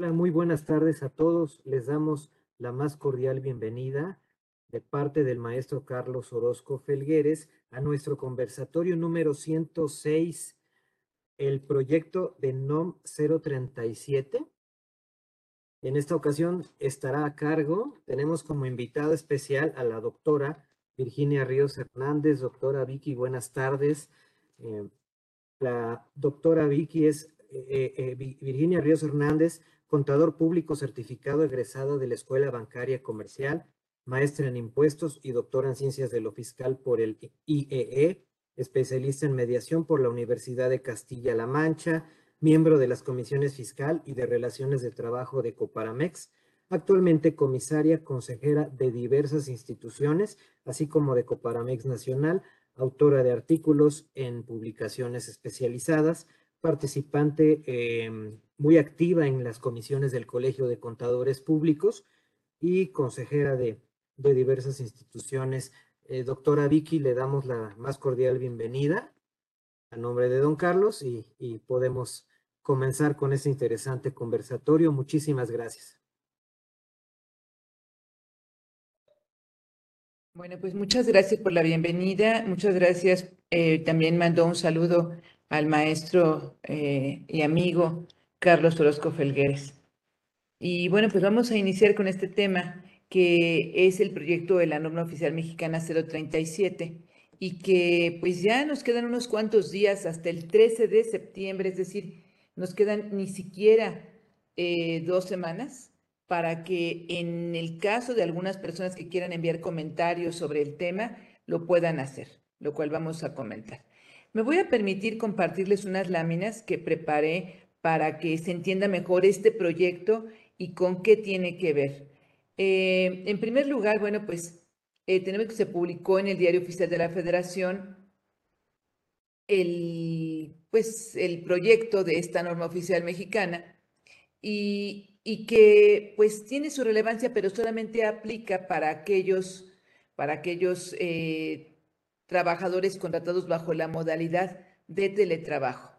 Hola, muy buenas tardes a todos. Les damos la más cordial bienvenida de parte del maestro Carlos Orozco Felgueres a nuestro conversatorio número 106, el proyecto de NOM 037. En esta ocasión estará a cargo, tenemos como invitada especial a la doctora Virginia Ríos Hernández. Doctora Vicky, buenas tardes. Eh, la doctora Vicky es eh, eh, Virginia Ríos Hernández, contador público certificado egresada de la Escuela Bancaria Comercial, maestra en impuestos y doctora en ciencias de lo fiscal por el IEE, e, especialista en mediación por la Universidad de Castilla-La Mancha, miembro de las comisiones fiscal y de relaciones de trabajo de Coparamex, actualmente comisaria consejera de diversas instituciones, así como de Coparamex Nacional, autora de artículos en publicaciones especializadas, participante em, muy activa en las comisiones del Colegio de Contadores Públicos y consejera de, diversas instituciones. Eh, doctora Vicky, le damos la más cordial bienvenida a nombre de don Carlos y, y podemos comenzar con este interesante conversatorio. Muchísimas gracias. Bueno, pues muchas gracias por la bienvenida. Muchas gracias. Eh, también mandó un saludo al maestro eh, y amigo Carlos Orozco Felgueres. Y bueno, pues vamos a iniciar con este tema que es el proyecto de la norma oficial mexicana 037 y que pues ya nos quedan unos cuantos días hasta el 13 de septiembre, es decir, nos quedan ni siquiera eh, dos semanas para que en el caso de algunas personas que quieran enviar comentarios sobre el tema, lo puedan hacer, lo cual vamos a comentar. Me voy a permitir compartirles unas láminas que preparé para que se entienda mejor este proyecto y con qué tiene que ver. Eh, en primer lugar, bueno, pues eh, tenemos que se publicó en el Diario Oficial de la Federación el, pues, el proyecto de esta norma oficial mexicana y, que pues tiene su relevancia, pero solamente aplica para aquellos, para aquellos eh, trabajadores contratados bajo la modalidad de teletrabajo.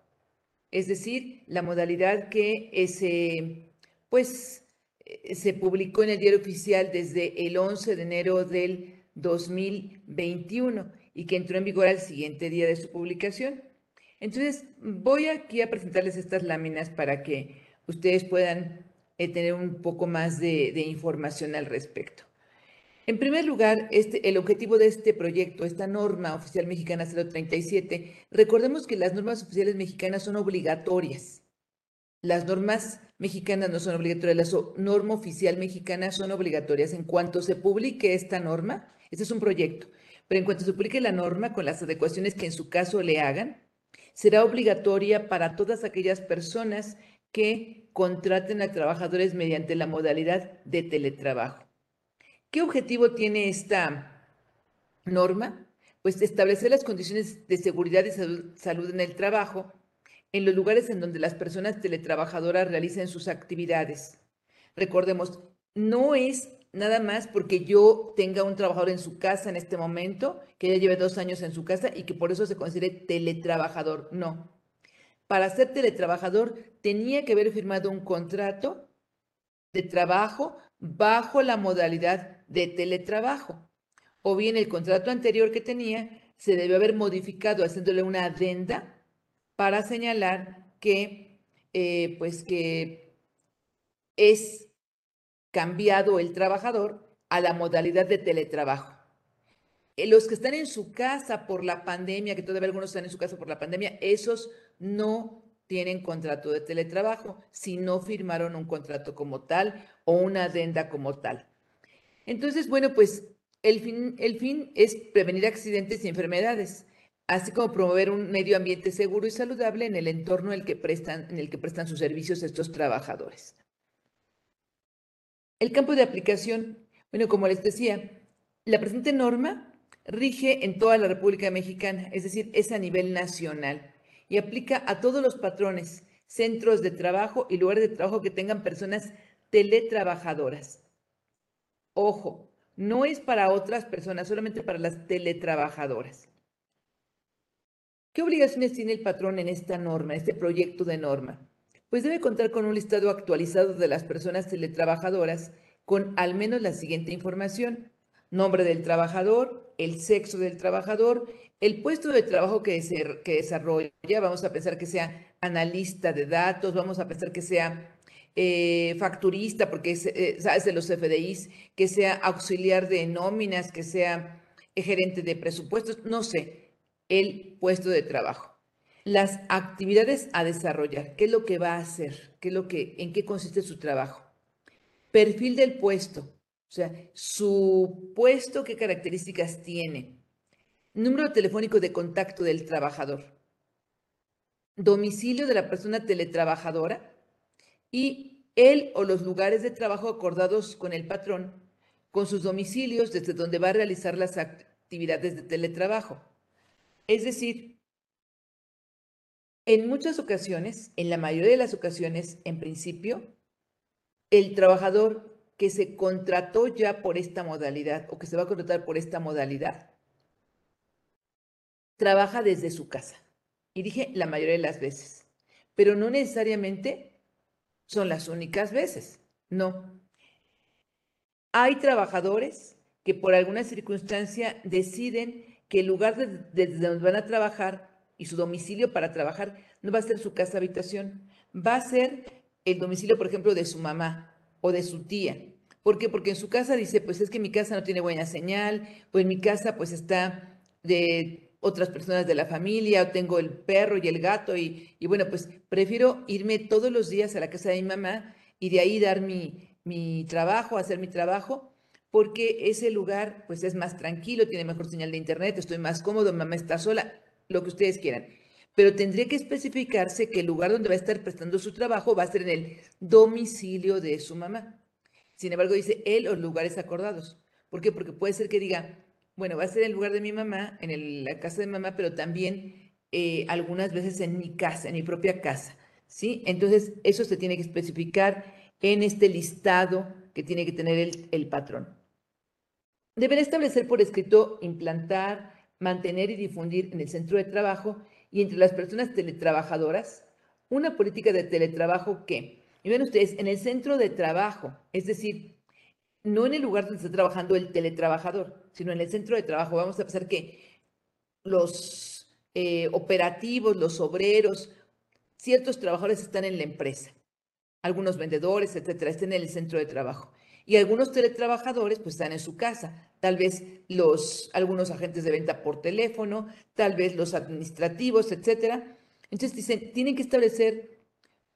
Es decir, la modalidad que ese, pues, eh, se publicó en el diario oficial desde el 11 de enero del 2021 y que entró en vigor al siguiente día de su publicación. Entonces, voy aquí a presentarles estas láminas para que ustedes puedan eh, tener un poco más de información al respecto. En primer lugar, este, el objetivo de este proyecto, esta norma oficial mexicana 037, recordemos que las normas oficiales mexicanas son obligatorias. Las normas mexicanas no son obligatorias, la norma oficial mexicana son obligatorias. En cuanto se publique esta norma, este es un proyecto, pero en cuanto se publique la norma con las adecuaciones que en su caso le hagan, será obligatoria para todas aquellas personas que contraten a trabajadores mediante la modalidad de teletrabajo. ¿Qué objetivo tiene esta norma? Pues establecer las condiciones de seguridad y salud en el trabajo en los lugares en donde las personas teletrabajadoras realicen sus actividades. Recordemos, no es nada más porque yo tenga un trabajador en su casa en este momento, que ya lleve dos años en su casa y que por eso se considere teletrabajador. No. Para ser teletrabajador tenía que haber firmado un contrato de trabajo bajo la modalidad de teletrabajo. O bien el contrato anterior que tenía se debe haber modificado haciéndole una adenda para señalar que, eh, pues que es cambiado el trabajador a la modalidad de teletrabajo. Eh, los que están en su casa por la pandemia, que todavía algunos están en su casa por la pandemia, esos no tienen contrato de teletrabajo si no firmaron un contrato como tal o una adenda como tal. Entonces, bueno, pues el fin, es prevenir accidentes y enfermedades, así como promover un medio ambiente seguro y saludable en el entorno en el que prestan, en el que prestan sus servicios estos trabajadores. El campo de aplicación, bueno, como les decía, la presente norma rige en toda la República Mexicana, es decir, es a nivel nacional y aplica a todos los patrones, centros de trabajo y lugares de trabajo que tengan personas teletrabajadoras. Ojo, no es para otras personas, solamente para las teletrabajadoras. ¿Qué obligaciones tiene el patrón en esta norma, en este proyecto de norma? pues debe contar con un listado actualizado de las personas teletrabajadoras con al menos la siguiente información. Nombre del trabajador, el sexo del trabajador, el puesto de trabajo que, que desarrolla, vamos a pensar que sea analista de datos, vamos a pensar que sea eh, facturista, porque es, eh, sabes de los FDIs, que sea auxiliar de nóminas, que sea gerente de presupuestos, no sé, el puesto de trabajo. Las actividades a desarrollar, qué es lo que va a hacer, qué es lo que, en qué consiste su trabajo. Perfil del puesto, o sea, su puesto, qué características tiene. Número telefónico de contacto del trabajador. Domicilio de la persona teletrabajadora y él o los lugares de trabajo acordados con el patrón, con sus domicilios desde donde va a realizar las actividades de teletrabajo. Es decir, en muchas ocasiones, en la mayoría de las ocasiones, en principio, el trabajador que se contrató ya por esta modalidad o que se va a contratar por esta modalidad, trabaja desde su casa. Y dije la mayoría de las veces, pero no necesariamente son las únicas veces, no. Hay trabajadores que por alguna circunstancia deciden que el lugar desde donde van a trabajar y su domicilio para trabajar no va a ser su casa habitación, va a ser el domicilio, por ejemplo, de su mamá o de su tía. ¿Por qué? Porque en su casa dice, pues es que mi casa no tiene buena señal, en mi casa pues está de otras personas de la familia, o tengo el perro y el gato, y, bueno, pues prefiero irme todos los días a la casa de mi mamá y de ahí dar mi, mi trabajo, hacer mi trabajo, porque ese lugar pues es más tranquilo, tiene mejor señal de internet, estoy más cómodo, mamá está sola, lo que ustedes quieran. Pero tendría que especificarse que el lugar donde va a estar prestando su trabajo va a ser en el domicilio de su mamá. Sin embargo, dice él o lugares acordados. ¿Por qué? Porque puede ser que diga, bueno, va a ser en el lugar de mi mamá, en la casa de mamá, pero también eh, algunas veces en mi casa, en mi propia casa. ¿sí? Entonces, eso se tiene que especificar en este listado que tiene que tener el, patrón. Deberá establecer por escrito implantar, mantener y difundir en el centro de trabajo y entre las personas teletrabajadoras una política de teletrabajo que, y ven ustedes, en el centro de trabajo, es decir, no en el lugar donde está trabajando el teletrabajador, sino en el centro de trabajo. Vamos a pensar que los eh, operativos, los obreros, ciertos trabajadores están en la empresa, algunos vendedores, etcétera, están en el centro de trabajo. Y algunos teletrabajadores pues están en su casa, tal vez los, algunos agentes de venta por teléfono, tal vez los administrativos, etcétera. Entonces dicen, tienen que establecer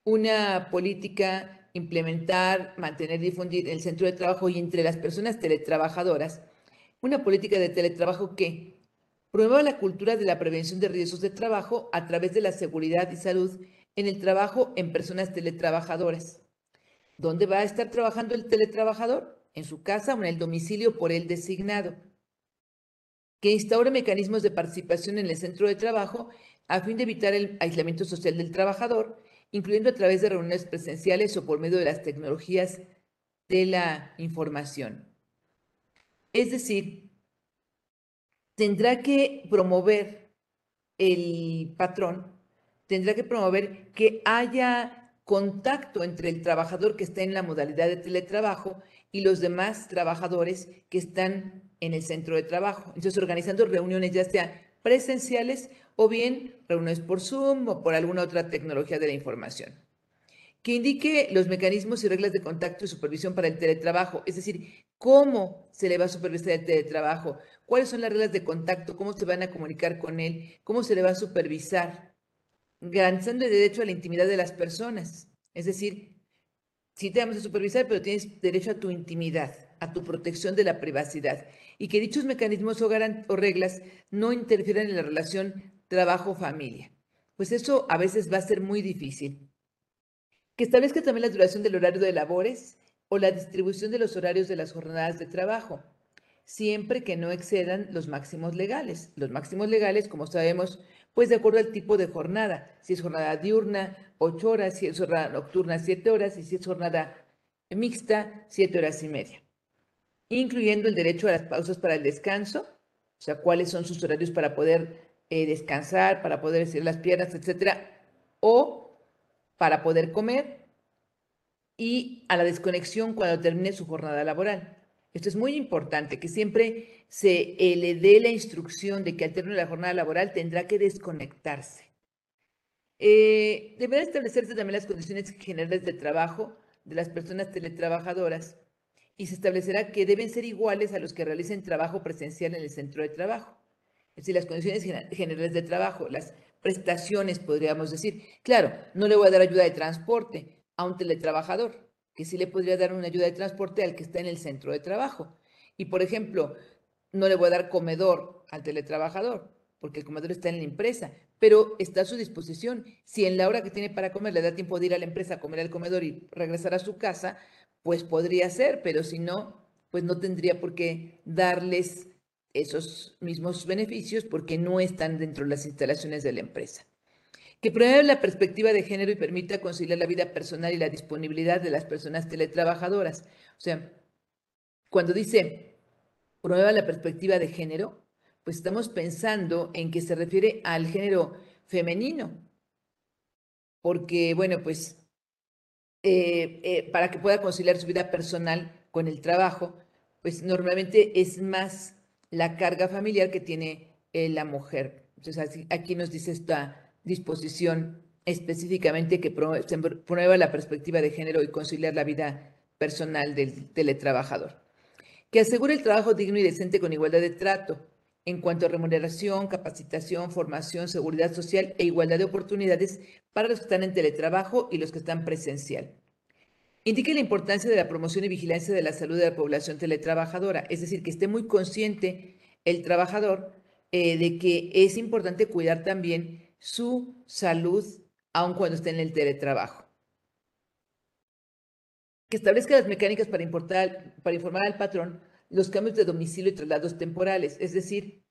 una política, implementar, mantener, difundir el centro de trabajo y entre las personas teletrabajadoras, una política de teletrabajo que promueva la cultura de la prevención de riesgos de trabajo a través de la seguridad y salud en el trabajo en personas teletrabajadoras ¿Dónde va a estar trabajando el teletrabajador? En su casa o en el domicilio por él designado. Que instaure mecanismos de participación en el centro de trabajo a fin de evitar el aislamiento social del trabajador, incluyendo a través de reuniones presenciales o por medio de las tecnologías de la información. Es decir, tendrá que promover el patrón, tendrá que promover que haya contacto entre el trabajador que está en la modalidad de teletrabajo y los demás trabajadores que están en el centro de trabajo. Entonces, organizando reuniones ya sea presenciales o bien reuniones por Zoom o por alguna otra tecnología de la información. Que indique los mecanismos y reglas de contacto y supervisión para el teletrabajo, es decir, cómo se le va a supervisar el teletrabajo, cuáles son las reglas de contacto, cómo se van a comunicar con él, cómo se le va a supervisar garantizando el derecho a la intimidad de las personas. Es decir, sí te vamos a supervisar, pero tienes derecho a tu intimidad, a tu protección de la privacidad y que dichos mecanismos o, o reglas no interfieran en la relación trabajo-familia. Pues eso a veces va a ser muy difícil. Que establezca también la duración del horario de labores o la distribución de los horarios de las jornadas de trabajo, siempre que no excedan los máximos legales. Los máximos legales, como sabemos, pues de acuerdo al tipo de jornada, si es jornada diurna, ocho horas, si es jornada nocturna, siete horas, y si es jornada mixta, siete horas y media. Incluyendo el derecho a las pausas para el descanso, o sea, cuáles son sus horarios para poder eh, descansar, para poder hacer las piernas, etcétera, o para poder comer y a la desconexión cuando termine su jornada laboral. Esto es muy importante, que siempre se eh, le dé la instrucción de que al término de la jornada laboral tendrá que desconectarse. Eh, deberá establecerse también las condiciones generales de trabajo de las personas teletrabajadoras y se establecerá que deben ser iguales a los que realicen trabajo presencial en el centro de trabajo. Es decir, las condiciones generales de trabajo, las prestaciones, podríamos decir. Claro, no le voy a dar ayuda de transporte a un teletrabajador, que sí le podría dar una ayuda de transporte al que está en el centro de trabajo. Y, por ejemplo, no le voy a dar comedor al teletrabajador, porque el comedor está en la empresa, pero está a su disposición. Si en la hora que tiene para comer le da tiempo de ir a la empresa a comer al comedor y regresar a su casa, pues podría ser, pero si no, pues no tendría por qué darles esos mismos beneficios porque no están dentro de las instalaciones de la empresa. Que promueva la perspectiva de género y permita conciliar la vida personal y la disponibilidad de las personas teletrabajadoras. O sea, cuando dice promueva la perspectiva de género, pues estamos pensando en que se refiere al género femenino. Porque, bueno, pues eh, eh, para que pueda conciliar su vida personal con el trabajo, pues normalmente es más la carga familiar que tiene eh, la mujer. Entonces, aquí nos dice esta disposición específicamente que promueva la perspectiva de género y conciliar la vida personal del teletrabajador. Que asegure el trabajo digno y decente con igualdad de trato en cuanto a remuneración, capacitación, formación, seguridad social e igualdad de oportunidades para los que están en teletrabajo y los que están presencial. Indique la importancia de la promoción y vigilancia de la salud de la población teletrabajadora, es decir, que esté muy consciente el trabajador eh, de que es importante cuidar también su salud aun cuando esté en el teletrabajo. Que establezca las mecánicas para, para informar al patrón los cambios de domicilio y traslados temporales, es decir,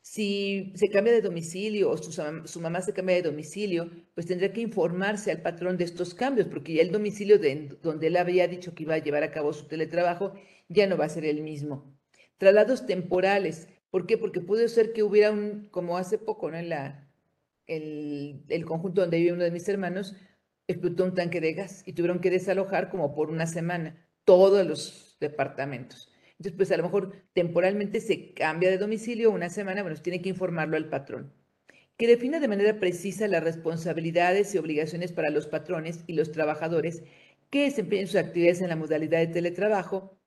si se cambia de domicilio o su, mamá se cambia de domicilio, pues tendría que informarse al patrón de estos cambios, porque ya el domicilio de, donde él había dicho que iba a llevar a cabo su teletrabajo ya no va a ser el mismo. Traslados temporales. ¿Por qué? Porque puede ser que hubiera un, como hace poco, ¿no? En la, el, el conjunto donde vive uno de mis hermanos, explotó un tanque de gas y tuvieron que desalojar como por una semana todos los departamentos. Entonces, pues a lo mejor temporalmente se cambia de domicilio una semana, bueno, tiene que informarlo al patrón. Que defina de manera precisa las responsabilidades y obligaciones para los patrones y los trabajadores que desempeñen sus actividades en la modalidad de teletrabajo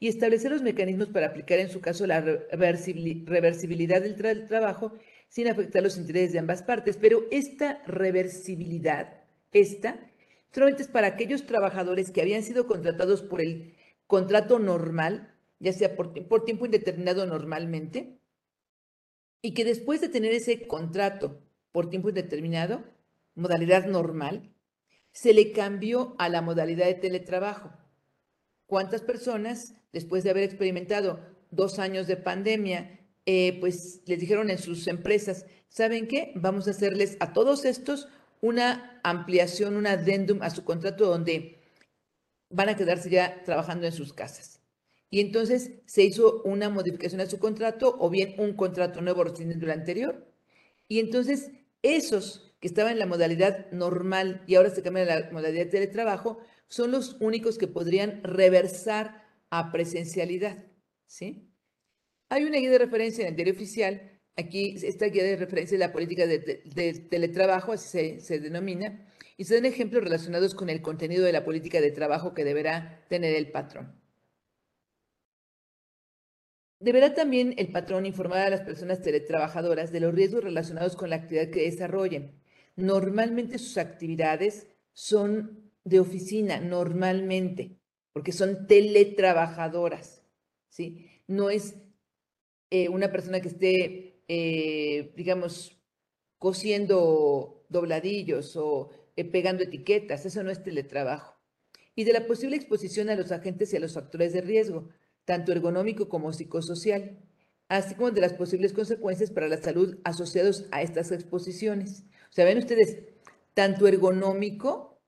y establecer los mecanismos para aplicar en su caso la reversibilidad del trabajo sin afectar los intereses de ambas partes. Pero esta reversibilidad, esta, solamente es para aquellos trabajadores que habían sido contratados por el contrato normal ya sea por, tiempo indeterminado normalmente, y que después de tener ese contrato por tiempo indeterminado, modalidad normal, se le cambió a la modalidad de teletrabajo. ¿Cuántas personas, después de haber experimentado dos años de pandemia, eh, pues les dijeron en sus empresas, ¿saben qué? Vamos a hacerles a todos estos una ampliación, un adendum a su contrato donde van a quedarse ya trabajando en sus casas. Y entonces se hizo una modificación a su contrato o bien un contrato nuevo rescindiendo el anterior. Y entonces esos que estaban en la modalidad normal y ahora se cambian a la modalidad de teletrabajo, son los únicos que podrían reversar a presencialidad. ¿sí? Hay una guía de referencia en el diario oficial. Aquí esta guía de referencia es la política de, teletrabajo, así se, se denomina, y se dan ejemplos relacionados con el contenido de la política de trabajo que deberá tener el patrón. Deberá también el patrón informar a las personas teletrabajadoras de los riesgos relacionados con la actividad que desarrollen. Normalmente sus actividades son de oficina, normalmente, porque son teletrabajadoras, ¿sí? No es eh, una persona que esté, eh, digamos, cosiendo dobladillos o eh, pegando etiquetas, eso no es teletrabajo. Y de la posible exposición a los agentes y a los factores de riesgo tanto ergonómico como psicosocial, así como de las posibles consecuencias para la salud asociados a estas exposiciones. O sea, ven ustedes, tanto ergonómico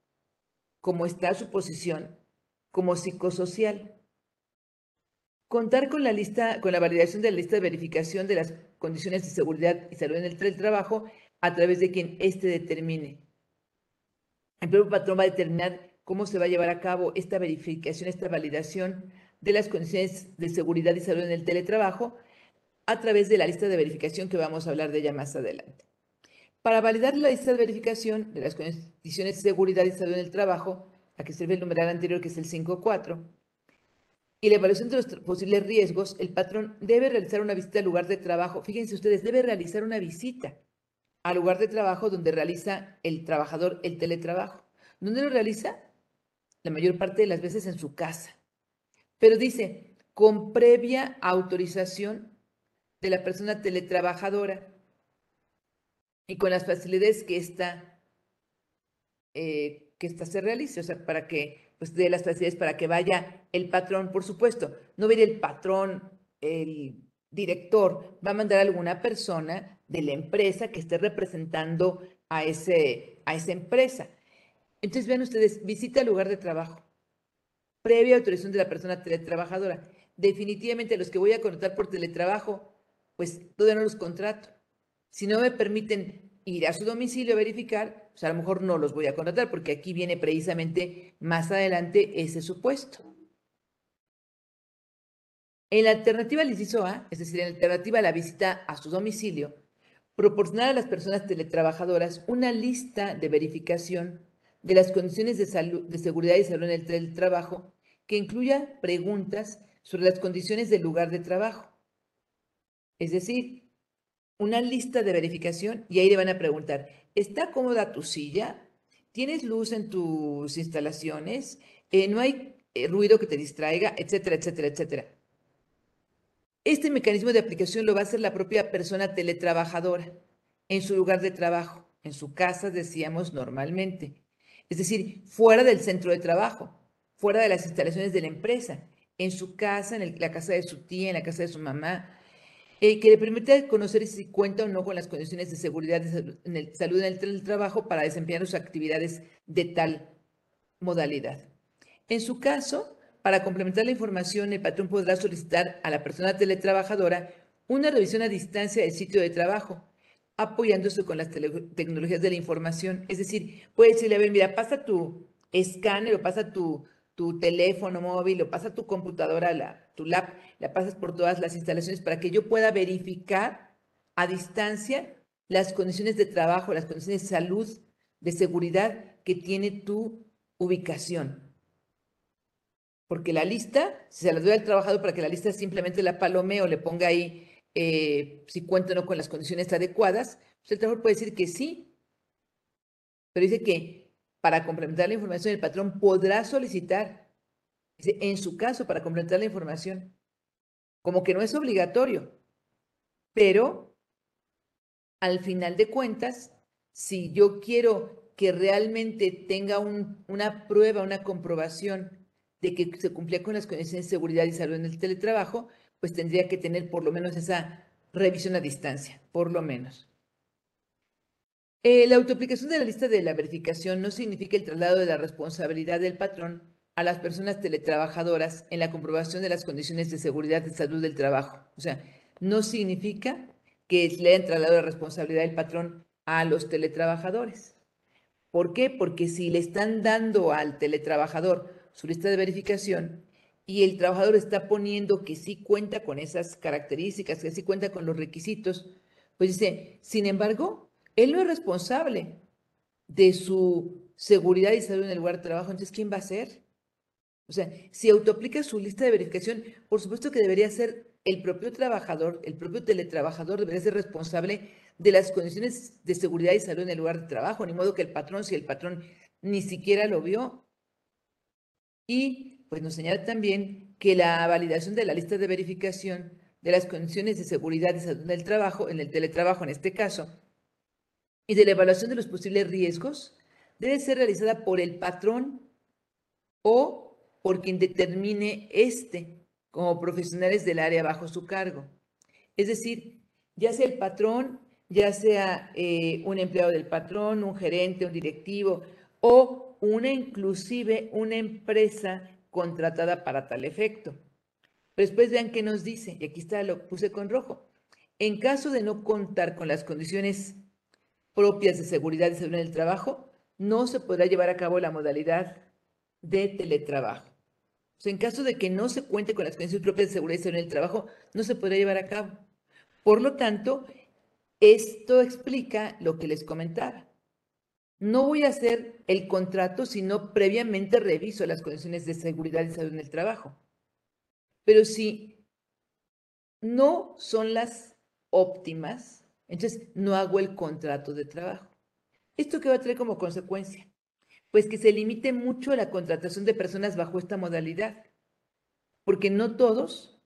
como está su posición, como psicosocial. Contar con la lista, con la validación de la lista de verificación de las condiciones de seguridad y salud en el trabajo a través de quien éste determine. el propio patrón va a determinar cómo se va a llevar a cabo esta verificación, esta validación de las condiciones de seguridad y salud en el teletrabajo a través de la lista de verificación que vamos a hablar de ella más adelante. Para validar la lista de verificación de las condiciones de seguridad y salud en el trabajo, a que sirve el numeral anterior que es el 5.4, y la evaluación de los posibles riesgos, el patrón debe realizar una visita al lugar de trabajo. Fíjense ustedes, debe realizar una visita al lugar de trabajo donde realiza el trabajador el teletrabajo. ¿Dónde lo realiza? La mayor parte de las veces en su casa. Pero dice, con previa autorización de la persona teletrabajadora y con las facilidades que esta, eh, que esta se realice, o sea, para que pues dé las facilidades para que vaya el patrón, por supuesto. No va el patrón, el director, va a mandar a alguna persona de la empresa que esté representando a, ese, a esa empresa. Entonces, vean ustedes, visita el lugar de trabajo, previa autorización de la persona teletrabajadora. Definitivamente los que voy a contratar por teletrabajo, pues todavía no los contrato. Si no me permiten ir a su domicilio a verificar, pues a lo mejor no los voy a contratar porque aquí viene precisamente más adelante ese supuesto. En la alternativa al inciso A, es decir, en la alternativa a la visita a su domicilio, proporcionar a las personas teletrabajadoras una lista de verificación de las condiciones de, salud, de seguridad y salud en el teletrabajo que incluya preguntas sobre las condiciones del lugar de trabajo. Es decir, una lista de verificación y ahí le van a preguntar, ¿está cómoda tu silla? ¿Tienes luz en tus instalaciones? Eh, ¿No hay eh, ruido que te distraiga? Etcétera, etcétera, etcétera. Este mecanismo de aplicación lo va a hacer la propia persona teletrabajadora en su lugar de trabajo, en su casa, decíamos normalmente. Es decir, fuera del centro de trabajo, fuera de las instalaciones de la empresa, en su casa, en la casa de su tía, en la casa de su mamá, eh, que le permite conocer si cuenta o no con las condiciones de seguridad en el, salud en el trabajo para desempeñar sus actividades de tal modalidad. En su caso, para complementar la información, el patrón podrá solicitar a la persona teletrabajadora una revisión a distancia del sitio de trabajo, apoyándose con las tecnologías de la información. Es decir, puede decirle, a ver, mira, pasa tu escáner o pasa tu, tu teléfono móvil o pasa tu computadora, la, tu lap, la pasas por todas las instalaciones para que yo pueda verificar a distancia las condiciones de trabajo, las condiciones de salud, de seguridad que tiene tu ubicación. Porque la lista, si se la doy al trabajador para que la lista simplemente la palome o le ponga ahí eh, si cuenta o no con las condiciones adecuadas, pues el trabajador puede decir que sí. Pero dice que para complementar la información, el patrón podrá solicitar, en su caso, para complementar la información, como que no es obligatorio, pero al final de cuentas, si yo quiero que realmente tenga una prueba, una comprobación de que se cumplía con las condiciones de seguridad y salud en el teletrabajo, pues tendría que tener por lo menos esa revisión a distancia, por lo menos. Eh, la autoaplicación de la lista de la verificación no significa el traslado de la responsabilidad del patrón a las personas teletrabajadoras en la comprobación de las condiciones de seguridad y salud del trabajo. O sea, no significa que le hayan trasladado la responsabilidad del patrón a los teletrabajadores. ¿Por qué? Porque si le están dando al teletrabajador su lista de verificación y el trabajador está poniendo que sí cuenta con esas características, que sí cuenta con los requisitos, pues dice, sin embargo, él no es responsable de su seguridad y salud en el lugar de trabajo, entonces ¿quién va a ser? O sea, si autoaplica su lista de verificación, por supuesto que debería ser el propio trabajador, el propio teletrabajador debería ser responsable de las condiciones de seguridad y salud en el lugar de trabajo, ni modo que el patrón, si el patrón ni siquiera lo vio. Y pues nos señala también que la validación de la lista de verificación de las condiciones de seguridad y salud en el trabajo, en el teletrabajo en este caso, y de la evaluación de los posibles riesgos debe ser realizada por el patrón o por quien determine este como profesionales del área bajo su cargo. Es decir, ya sea el patrón, ya sea eh, un empleado del patrón, un gerente, un directivo o una inclusive una empresa contratada para tal efecto. Pero después vean qué nos dice, y aquí está, lo puse con rojo. En caso de no contar con las condiciones propias de seguridad y salud en el trabajo, no se podrá llevar a cabo la modalidad de teletrabajo. en caso de que no se cuente con las condiciones propias de seguridad y salud en el trabajo, no se podrá llevar a cabo. Por lo tanto, esto explica lo que les comentaba. No voy a hacer el contrato si no previamente reviso las condiciones de seguridad y salud en el trabajo. Pero si no son las óptimas, entonces no hago el contrato de trabajo. ¿Esto qué va a traer como consecuencia? Pues que se limite mucho la contratación de personas bajo esta modalidad, porque no todos,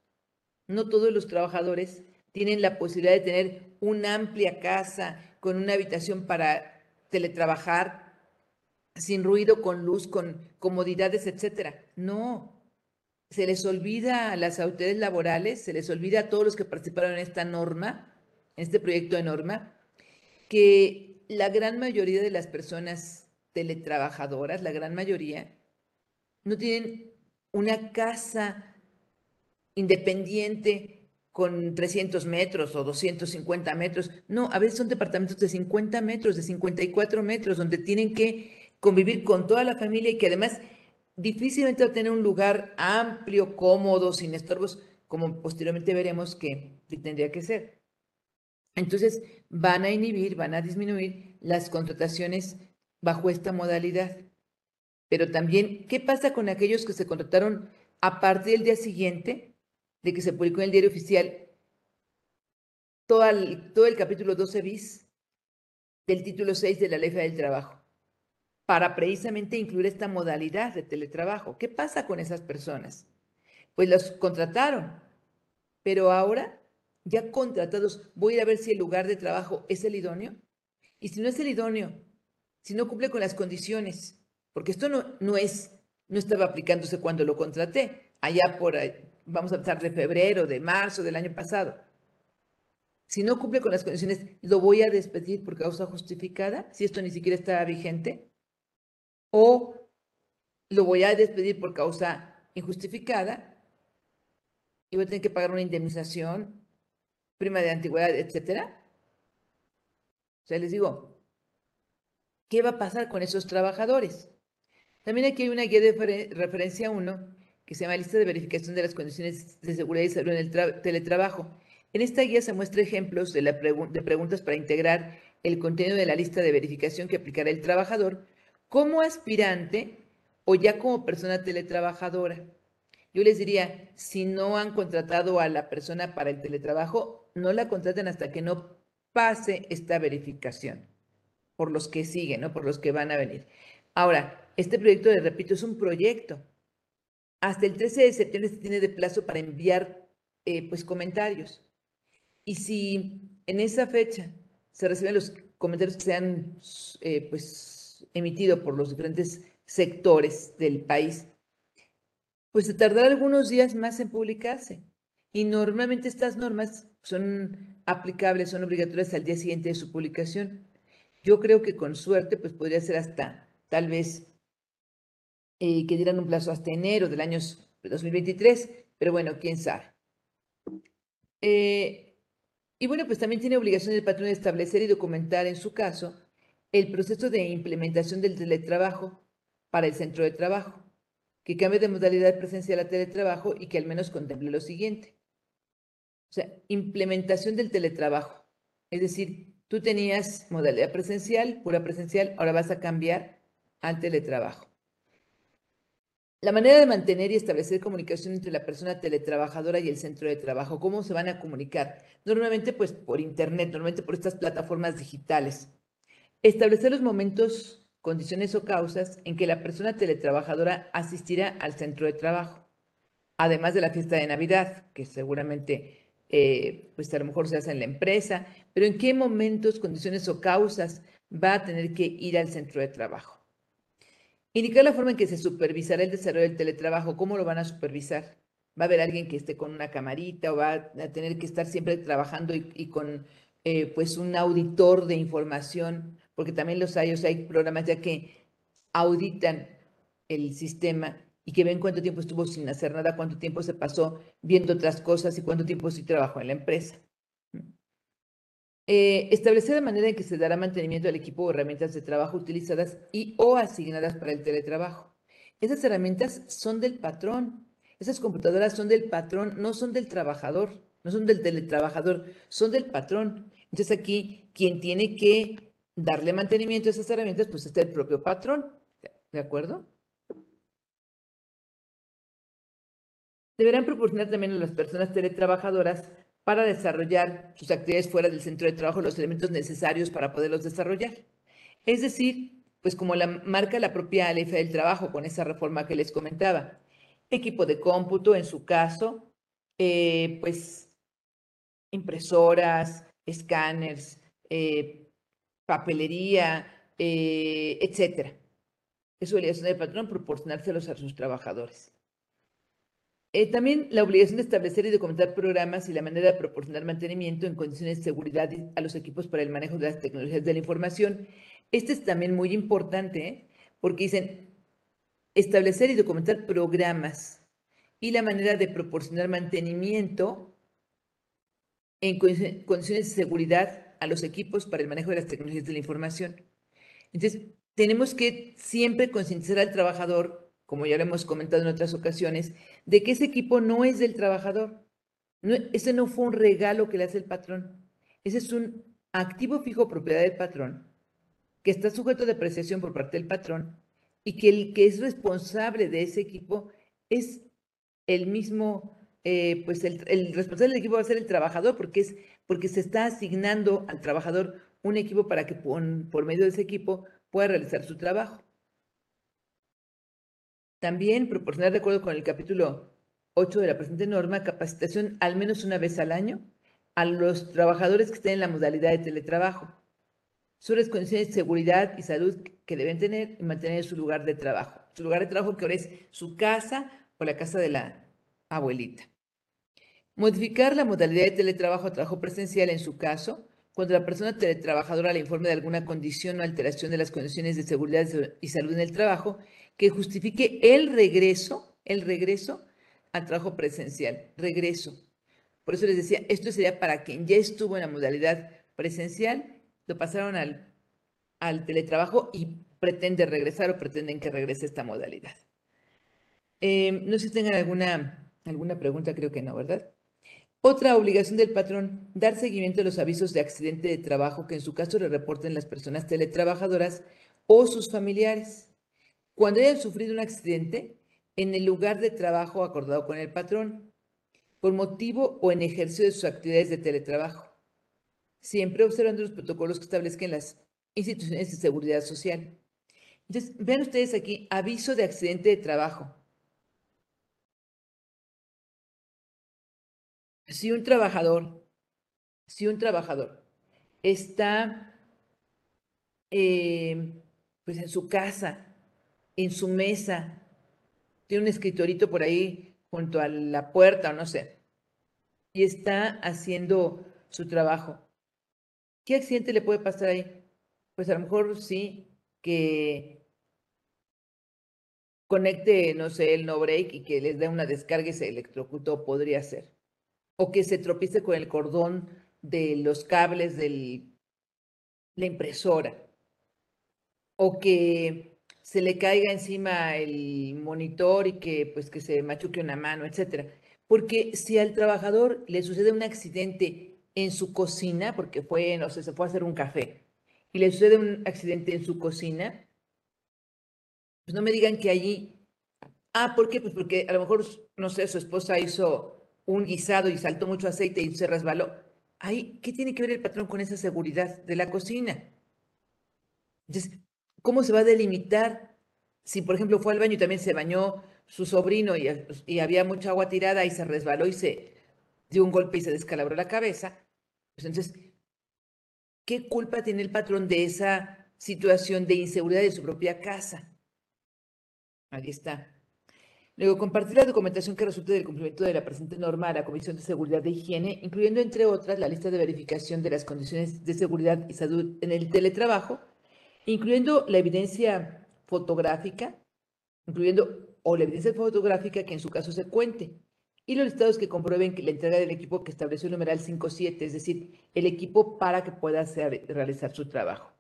no todos los trabajadores tienen la posibilidad de tener una amplia casa con una habitación para teletrabajar, sin ruido, con luz, con comodidades, etcétera. No, se les olvida a las autoridades laborales, se les olvida a todos los que participaron en esta norma, este proyecto de norma, que la gran mayoría de las personas teletrabajadoras, la gran mayoría, no tienen una casa independiente con 300 metros o 250 metros. No, a veces son departamentos de 50 metros, de 54 metros, donde tienen que convivir con toda la familia y que además difícilmente va a tener un lugar amplio, cómodo, sin estorbos, como posteriormente veremos que tendría que ser. Entonces, van a inhibir, van a disminuir las contrataciones bajo esta modalidad. Pero también, ¿qué pasa con aquellos que se contrataron a partir del día siguiente de que se publicó en el diario oficial todo el, todo el capítulo 12 bis del título 6 de la Ley del Trabajo? para precisamente incluir esta modalidad de teletrabajo. ¿Qué pasa con esas personas? Pues los contrataron, pero ahora, ya contratados, voy a ir a ver si el lugar de trabajo es el idóneo. Y si no es el idóneo, si no cumple con las condiciones, porque esto no, no es, no estaba aplicándose cuando lo contraté, allá por, vamos a empezar de febrero, de marzo del año pasado. Si no cumple con las condiciones, ¿lo voy a despedir por causa justificada? Si esto ni siquiera está vigente o lo voy a despedir por causa injustificada y voy a tener que pagar una indemnización, prima de antigüedad, etcétera. O sea, les digo, ¿qué va a pasar con esos trabajadores? También aquí hay una guía de referencia 1 que se llama Lista de Verificación de las Condiciones de Seguridad y Salud en el Teletrabajo. En esta guía se muestra ejemplos de, de preguntas para integrar el contenido de la lista de verificación que aplicará el trabajador como aspirante o ya como persona teletrabajadora. Yo les diría, si no han contratado a la persona para el teletrabajo, no la contraten hasta que no pase esta verificación, por los que siguen, ¿no? por los que van a venir. Ahora, este proyecto, les repito, es un proyecto. Hasta el 13 de septiembre se tiene de plazo para enviar eh, pues, comentarios. Y si en esa fecha se reciben los comentarios que sean eh, pues, emitido por los diferentes sectores del país, pues se tardará algunos días más en publicarse. Y normalmente estas normas son aplicables, son obligatorias al día siguiente de su publicación. Yo creo que con suerte, pues podría ser hasta tal vez eh, que dieran un plazo hasta enero del año 2023, pero bueno, quién sabe. Eh, y bueno, pues también tiene obligación el patrón de establecer y documentar en su caso el proceso de implementación del teletrabajo para el centro de trabajo, que cambie de modalidad presencial a teletrabajo y que al menos contemple lo siguiente. O sea, implementación del teletrabajo. Es decir, tú tenías modalidad presencial, pura presencial, ahora vas a cambiar al teletrabajo. La manera de mantener y establecer comunicación entre la persona teletrabajadora y el centro de trabajo, ¿cómo se van a comunicar? Normalmente, pues por internet, normalmente por estas plataformas digitales. Establecer los momentos, condiciones o causas en que la persona teletrabajadora asistirá al centro de trabajo, además de la fiesta de Navidad, que seguramente eh, pues a lo mejor se hace en la empresa, pero en qué momentos, condiciones o causas va a tener que ir al centro de trabajo. Indicar la forma en que se supervisará el desarrollo del teletrabajo, cómo lo van a supervisar. Va a haber alguien que esté con una camarita o va a tener que estar siempre trabajando y, con eh, pues un auditor de información porque también los hay, o sea, hay programas ya que auditan el sistema y que ven cuánto tiempo estuvo sin hacer nada, cuánto tiempo se pasó viendo otras cosas y cuánto tiempo sí trabajó en la empresa. Eh, establecer la manera en que se dará mantenimiento al equipo o herramientas de trabajo utilizadas y o asignadas para el teletrabajo. Esas herramientas son del patrón. Esas computadoras son del patrón, no son del trabajador, no son del teletrabajador, son del patrón. Entonces aquí quien tiene que darle mantenimiento a esas herramientas, pues está el propio patrón. ¿De acuerdo? Deberán proporcionar también a las personas teletrabajadoras para desarrollar sus actividades fuera del centro de trabajo los elementos necesarios para poderlos desarrollar. Es decir, pues como la marca la propia ley del trabajo con esa reforma que les comentaba, equipo de cómputo en su caso, eh, pues impresoras, escáneres, eh, papelería, eh, etcétera. Es obligación del patrón proporcionárselos a sus trabajadores. Eh, también la obligación de establecer y documentar programas y la manera de proporcionar mantenimiento en condiciones de seguridad a los equipos para el manejo de las tecnologías de la información. Este es también muy importante porque dicen establecer y documentar programas y la manera de proporcionar mantenimiento en condiciones de seguridad a los equipos para el manejo de las tecnologías de la información. Entonces, tenemos que siempre concientizar al trabajador como ya lo hemos comentado en otras ocasiones, de que ese equipo no es del trabajador. ese no fue un regalo que le hace el patrón. Ese es un activo fijo propiedad del patrón, que está sujeto de apreciación por parte del patrón y que el que es responsable de ese equipo es el mismo, eh, pues el, responsable del equipo va a ser el trabajador porque, es, porque se está asignando al trabajador un equipo para que por medio de ese equipo pueda realizar su trabajo. También proporcionar, de acuerdo con el capítulo 8 de la presente norma, capacitación al menos una vez al año a los trabajadores que estén en la modalidad de teletrabajo sobre las condiciones de seguridad y salud que deben tener y mantener su lugar de trabajo. Su lugar de trabajo que ahora es su casa o la casa de la abuelita. Modificar la modalidad de teletrabajo a trabajo presencial en su caso, cuando la persona teletrabajadora le informe de alguna condición o alteración de las condiciones de seguridad y salud en el trabajo que justifique el regreso, el regreso al trabajo presencial, regreso. Por eso les decía, esto sería para quien ya estuvo en la modalidad presencial, lo pasaron al, al teletrabajo y pretende regresar o pretenden que regrese esta modalidad. Eh, no sé si tengan alguna, alguna pregunta, creo que no, ¿verdad? Otra obligación del patrón, dar seguimiento a los avisos de accidente de trabajo que en su caso le reporten las personas teletrabajadoras o sus familiares cuando hayan sufrido un accidente en el lugar de trabajo acordado con el patrón, por motivo o en ejercicio de sus actividades de teletrabajo, siempre observando los protocolos que establezcan las instituciones de seguridad social. Entonces, vean ustedes aquí, aviso de accidente de trabajo. Si un trabajador, si un trabajador está eh, pues en su casa en su mesa, tiene un escritorito por ahí junto a la puerta o no sé, y está haciendo su trabajo. ¿Qué accidente le puede pasar ahí? Pues a lo mejor sí que conecte, no sé, el no break y que les dé una descarga y se electrocutó, podría ser. O que se tropiece con el cordón de los cables de la impresora. O que se le caiga encima el monitor y que pues que se machuque una mano, etcétera. Porque si al trabajador le sucede un accidente en su cocina, porque fue, no sé, se fue a hacer un café, y le sucede un accidente en su cocina, pues no me digan que allí, ah, ¿por qué? Pues porque a lo mejor, no sé, su esposa hizo un guisado y saltó mucho aceite y se resbaló. Ahí, ¿qué tiene que ver el patrón con esa seguridad de la cocina? Entonces, ¿Cómo se va a delimitar? Si, por ejemplo, fue al baño y también se bañó su sobrino y, había mucha agua tirada y se resbaló y se dio un golpe y se descalabró la cabeza, pues entonces, ¿qué culpa tiene el patrón de esa situación de inseguridad de su propia casa? Ahí está. Luego, compartir la documentación que resulte del cumplimiento de la presente norma a la Comisión de Seguridad de Higiene, incluyendo, entre otras, la lista de verificación de las condiciones de seguridad y salud en el teletrabajo, incluyendo la evidencia fotográfica, incluyendo o la evidencia fotográfica que en su caso se cuente, y los estados que comprueben que la entrega del equipo que estableció el numeral 57, es decir, el equipo para que pueda realizar su trabajo.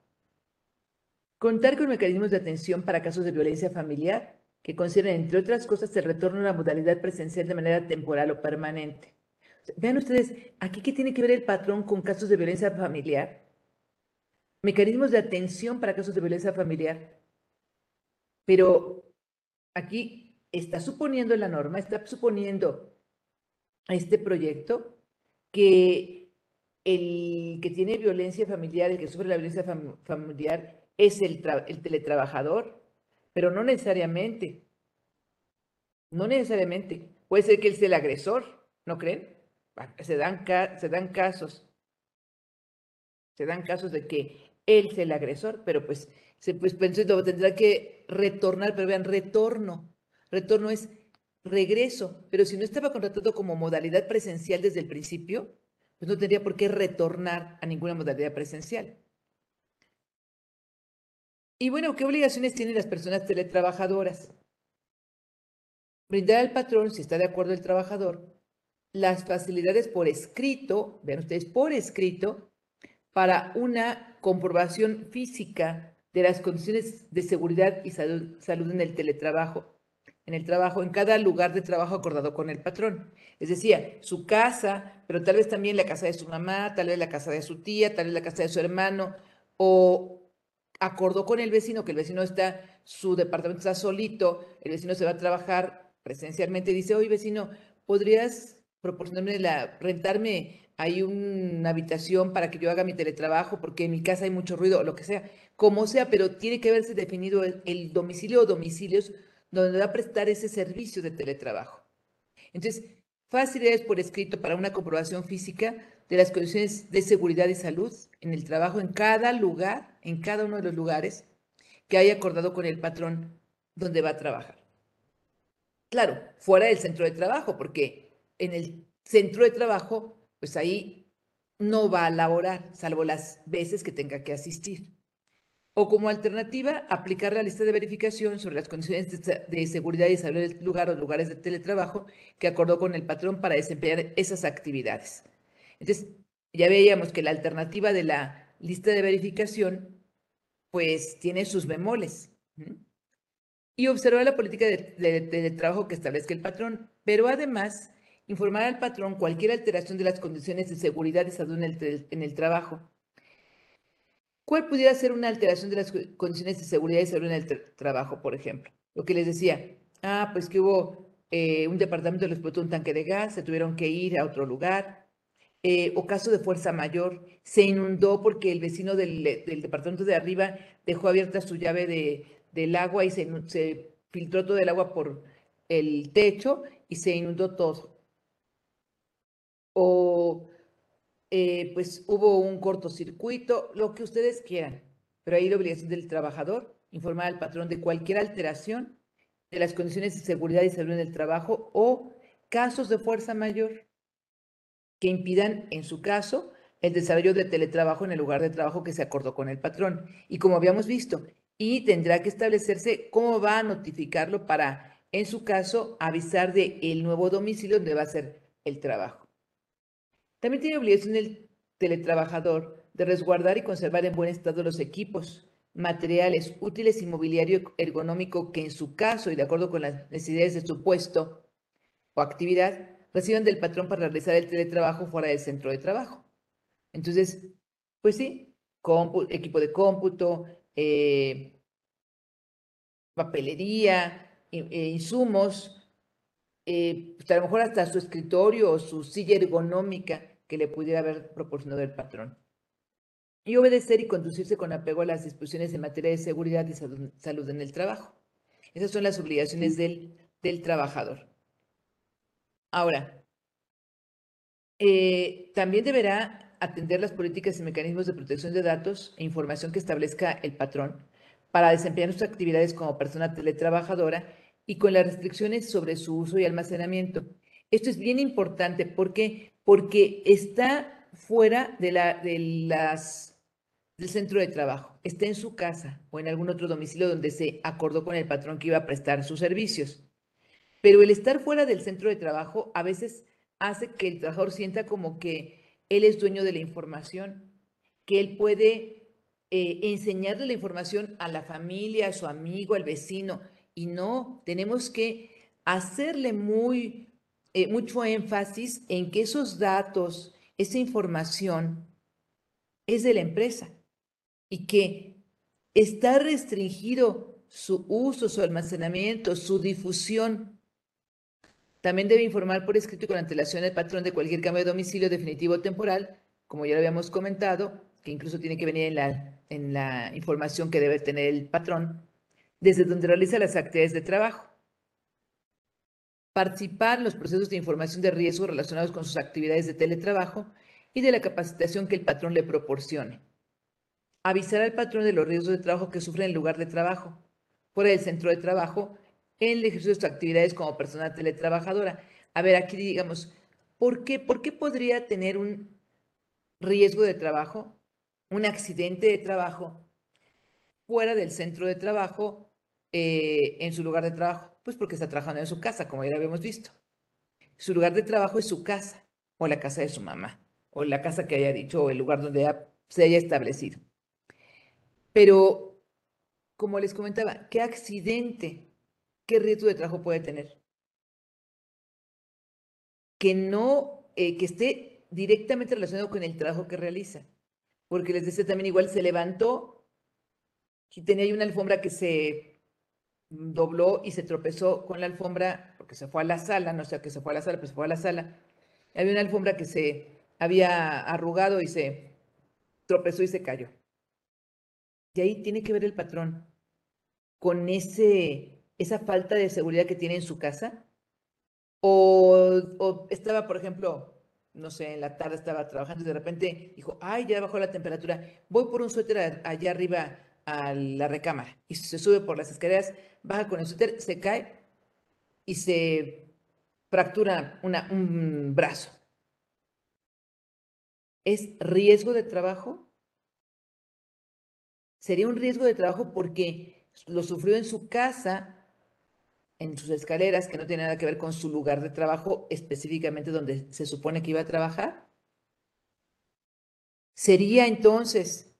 Contar con mecanismos de atención para casos de violencia familiar que consideren, entre otras cosas, el retorno a la modalidad presencial de manera temporal o permanente. Vean ustedes, aquí qué tiene que ver el patrón con casos de violencia familiar. Mecanismos de atención para casos de violencia familiar. Pero aquí está suponiendo la norma, está suponiendo este proyecto que el que tiene violencia familiar, el que sufre la violencia familiar, es el teletrabajador, pero no necesariamente. No necesariamente. Puede ser que él sea el agresor, ¿no creen? Se dan, se dan casos. Se dan casos de que él sea el agresor, pero pues, se, pues tendrá que retornar, pero vean, retorno. Retorno es regreso, pero si no estaba contratado como modalidad presencial desde el principio, pues no tendría por qué retornar a ninguna modalidad presencial. Y bueno, ¿qué obligaciones tienen las personas teletrabajadoras? Brindar al patrón, si está de acuerdo el trabajador, las facilidades por escrito, vean ustedes, por escrito, para una comprobación física de las condiciones de seguridad y salud, en el teletrabajo en el trabajo, en cada lugar de trabajo acordado con el patrón. Es decir, su casa, pero tal vez también la casa de su mamá, tal vez la casa de su tía, tal vez la casa de su hermano, o acordó con el vecino que el vecino está, su departamento está solito, el vecino se va a trabajar presencialmente, dice, oye vecino, ¿podrías proporcionarme la, rentarme ahí una habitación para que yo haga mi teletrabajo, porque en mi casa hay mucho ruido, lo que sea, como sea, pero tiene que haberse definido el, el domicilio o domicilios donde va a prestar ese servicio de teletrabajo. Entonces, facilidades por escrito para una comprobación física de las condiciones de seguridad y salud en el trabajo en cada lugar, en cada uno de los lugares que haya acordado con el patrón donde va a trabajar. Claro, fuera del centro de trabajo, porque en el centro de trabajo, pues ahí no va a laborar, salvo las veces que tenga que asistir o como alternativa, aplicar la lista de verificación sobre las condiciones de, seguridad y salud del lugar o lugares de teletrabajo que acordó con el patrón para desempeñar esas actividades. Entonces, ya veíamos que la alternativa de la lista de verificación, pues tiene sus bemoles. Y observar la política de, trabajo que establezca el patrón, pero además informar al patrón cualquier alteración de las condiciones de seguridad y salud en el trabajo ¿Cuál pudiera ser una alteración de las condiciones de seguridad y salud en el trabajo, por ejemplo? Lo que les decía, ah, pues que hubo eh, un departamento que explotó un tanque de gas, se tuvieron que ir a otro lugar, eh, o caso de fuerza mayor, se inundó porque el vecino del, departamento de arriba dejó abierta su llave de, del agua y se, se filtró todo el agua por el techo y se inundó todo. O eh, pues hubo un cortocircuito, lo que ustedes quieran. Pero ahí la obligación del trabajador, informar al patrón de cualquier alteración de las condiciones de seguridad y salud en el trabajo o casos de fuerza mayor que impidan, en su caso, el desarrollo de teletrabajo en el lugar de trabajo que se acordó con el patrón. Y como habíamos visto, y tendrá que establecerse cómo va a notificarlo para, en su caso, avisar de el nuevo domicilio donde va a ser el trabajo. También tiene obligación el teletrabajador de resguardar y conservar en buen estado los equipos, materiales, útiles y mobiliario ergonómico que en su caso y de acuerdo con las necesidades de su puesto o actividad reciban del patrón para realizar el teletrabajo fuera del centro de trabajo. Entonces, pues sí, equipo de cómputo, eh, papelería, eh, insumos, eh, pues a lo mejor hasta su escritorio o su silla ergonómica que le pudiera haber proporcionado el patrón. Y obedecer y conducirse con apego a las disposiciones en materia de seguridad y salud en el trabajo. Esas son las obligaciones del, del trabajador. Ahora, eh, también deberá atender las políticas y mecanismos de protección de datos e información que establezca el patrón para desempeñar sus actividades como persona teletrabajadora y con las restricciones sobre su uso y almacenamiento. Esto es bien importante porque, porque está fuera de, la, de las, del centro de trabajo, está en su casa o en algún otro domicilio donde se acordó con el patrón que iba a prestar sus servicios. Pero el estar fuera del centro de trabajo a veces hace que el trabajador sienta como que él es dueño de la información, que él puede eh, enseñarle la información a la familia, a su amigo, al vecino. Y no, tenemos que hacerle muy, eh, mucho énfasis en que esos datos, esa información es de la empresa y que está restringido su uso, su almacenamiento, su difusión. También debe informar por escrito y con antelación el patrón de cualquier cambio de domicilio definitivo o temporal, como ya lo habíamos comentado, que incluso tiene que venir en la, información que debe tener el patrón, desde donde realiza las actividades de trabajo. Participar en los procesos de información de riesgo relacionados con sus actividades de teletrabajo y de la capacitación que el patrón le proporcione. Avisar al patrón de los riesgos de trabajo que sufre en el lugar de trabajo, fuera del centro de trabajo, en el ejercicio de sus actividades como persona teletrabajadora. A ver, aquí digamos, ¿por qué, ¿por qué podría tener un riesgo de trabajo, un accidente de trabajo, fuera del centro de trabajo, eh, en su lugar de trabajo? Pues porque está trabajando en su casa, como ya lo habíamos visto. Su lugar de trabajo es su casa o la casa de su mamá o la casa que haya dicho, o el lugar donde se haya establecido. Pero, como les comentaba, ¿qué accidente, qué riesgo de trabajo puede tener? Que no, eh, que esté directamente relacionado con el trabajo que realiza. Porque les decía también, igual se levantó y tenía ahí una alfombra que se dobló y se tropezó con la alfombra porque se fue a la sala, no sé que se fue a la sala, pero se fue a la sala. Había una alfombra que se había arrugado y se tropezó y se cayó. Y ahí tiene que ver el patrón con ese, esa falta de seguridad que tiene en su casa. O, estaba, por ejemplo, no sé, en la tarde estaba trabajando y de repente dijo, ay, ya bajó la temperatura, voy por un suéter allá arriba a la recámara. Y se sube por las escaleras, baja con el suéter, se cae y se fractura un brazo es riesgo de trabajo? Sería un riesgo de trabajo porque lo sufrió en su casa, en sus escaleras, que no tiene nada que ver con su lugar de trabajo, específicamente donde se supone que iba a trabajar. Sería entonces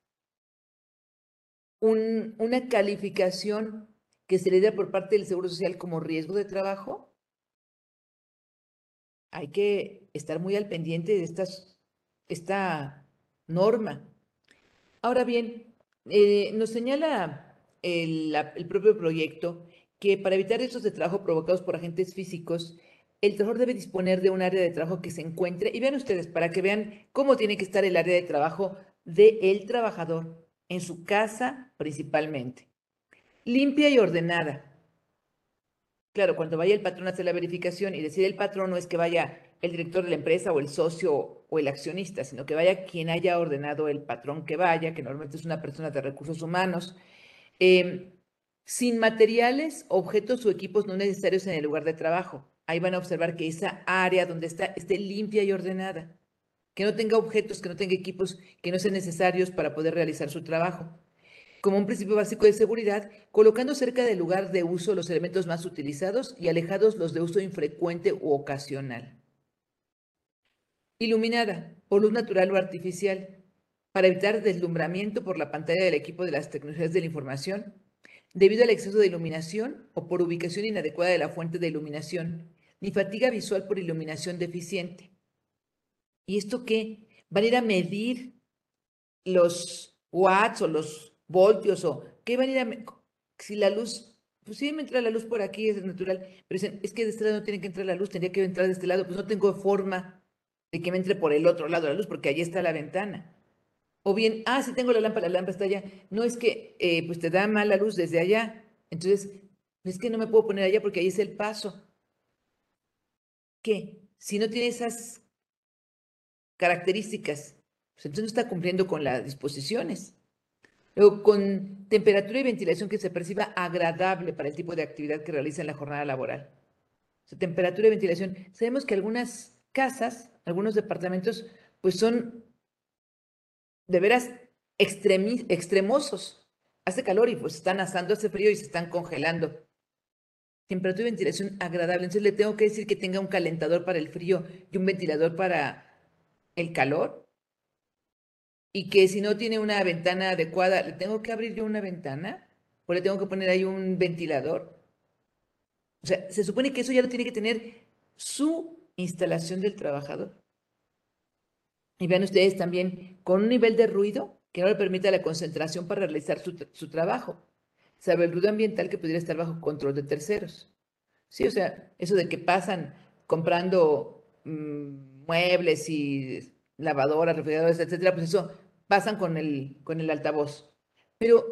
una calificación que se le da por parte del Seguro Social como riesgo de trabajo. Hay que estar muy al pendiente de esta norma. Ahora bien, eh, nos señala el, propio proyecto que para evitar riesgos de trabajo provocados por agentes físicos, el trabajador debe disponer de un área de trabajo que se encuentre, y vean ustedes, para que vean cómo tiene que estar el área de trabajo del trabajador en su casa principalmente. Limpia y ordenada. Claro, cuando vaya el patrón a hacer la verificación y decide el patrón no es que vaya el director de la empresa o el socio o el accionista, sino que vaya quien haya ordenado el patrón que vaya, que normalmente es una persona de recursos humanos, em, sin materiales, objetos o equipos no necesarios en el lugar de trabajo. Ahí van a observar que esa área donde está esté limpia y ordenada, que no tenga objetos, que no tenga equipos que no sean necesarios para poder realizar su trabajo. Como un principio básico de seguridad, colocando cerca del lugar de uso los elementos más utilizados y alejados los de uso infrecuente u ocasional iluminada por luz natural o artificial, para evitar deslumbramiento por la pantalla del equipo de las tecnologías de la información, debido al exceso de iluminación o por ubicación inadecuada de la fuente de iluminación, ni fatiga visual por iluminación deficiente. ¿Y esto qué? Van a ir a medir los watts o los voltios o qué van a ir a si la luz, pues sí me entra la luz por aquí, es natural, pero dicen, es que de este lado no tiene que entrar la luz, tendría que entrar de este lado, pues no tengo forma de que me entre por el otro lado la luz, porque allí está la ventana. O bien, ah, sí tengo la lámpara, la lámpara está allá. No es que eh, pues te da mala luz desde allá. Entonces, es que no me puedo poner allá porque ahí es el paso. ¿Qué? Si no tiene esas características, pues entonces no está cumpliendo con las disposiciones. Luego, con temperatura y ventilación que se perciba agradable para el tipo de actividad que realiza en la jornada laboral. O sea, temperatura y ventilación. Sabemos que algunas casas, algunos departamentos, pues son de veras extremosos. Hace calor y pues están asando, hace frío y se están congelando. temperatura y ventilación agradable. Entonces le tengo que decir que tenga un calentador para el frío y un ventilador para el calor. Y que si no tiene una ventana adecuada, ¿le tengo que abrir yo una ventana? ¿O le tengo que poner ahí un ventilador? O sea, se supone que eso ya lo tiene que tener su instalación del trabajador. Y vean ustedes también, con un nivel de ruido que no le permita la concentración para realizar su, su trabajo sabe el ruido ambiental que pudiera estar bajo control de terceros. Sí, o sea, eso de que pasan comprando mm, muebles y lavadoras, refrigeradores, etcétera, pues eso pasan con el, con el altavoz. Pero